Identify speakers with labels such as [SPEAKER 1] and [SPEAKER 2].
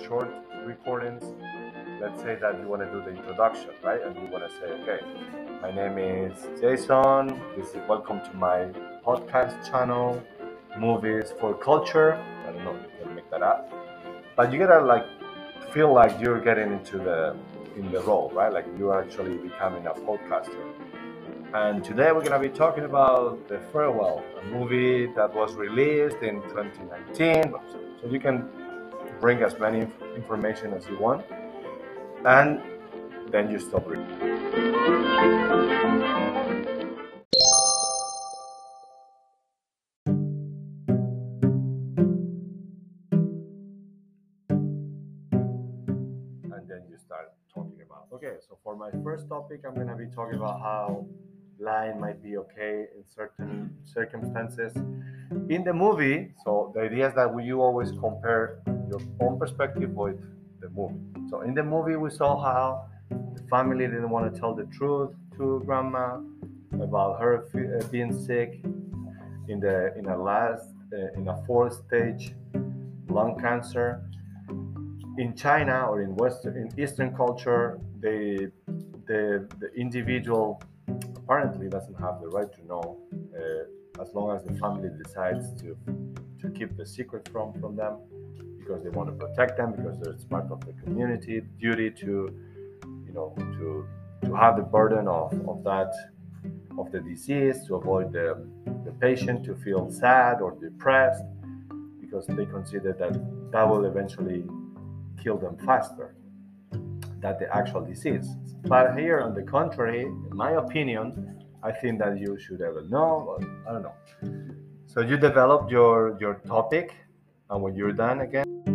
[SPEAKER 1] short recordings. Let's say that you want to do the introduction, right? And you want to say, okay, my name is Jason. This is welcome to my podcast channel, Movies for Culture. I don't know, you can make that up. But you gotta like feel like you're getting into the in the role, right? Like you're actually becoming a podcaster. And today we're gonna be talking about The Farewell, a movie that was released in 2019. So you can bring as many information as you want, and then you stop reading. And then you start talking about. Okay, so for my first topic, I'm gonna be talking about how lying might be okay in certain circumstances. In the movie, so the idea is that you always compare your own perspective with the movie. So in the movie, we saw how the family didn't want to tell the truth to grandma about her uh, being sick in the in a last uh, in a fourth stage lung cancer. In China or in Western in Eastern culture, they the the individual apparently doesn't have the right to know uh, as long as the family decides to to keep the secret from from them because they want to protect them because it's part of the community duty to you know to to have the burden of, of that of the disease to avoid the, the patient to feel sad or depressed because they consider that that will eventually kill them faster than the actual disease. But here on the contrary in my opinion i think that you should ever know i don't know. So you developed your your topic and when you're done again,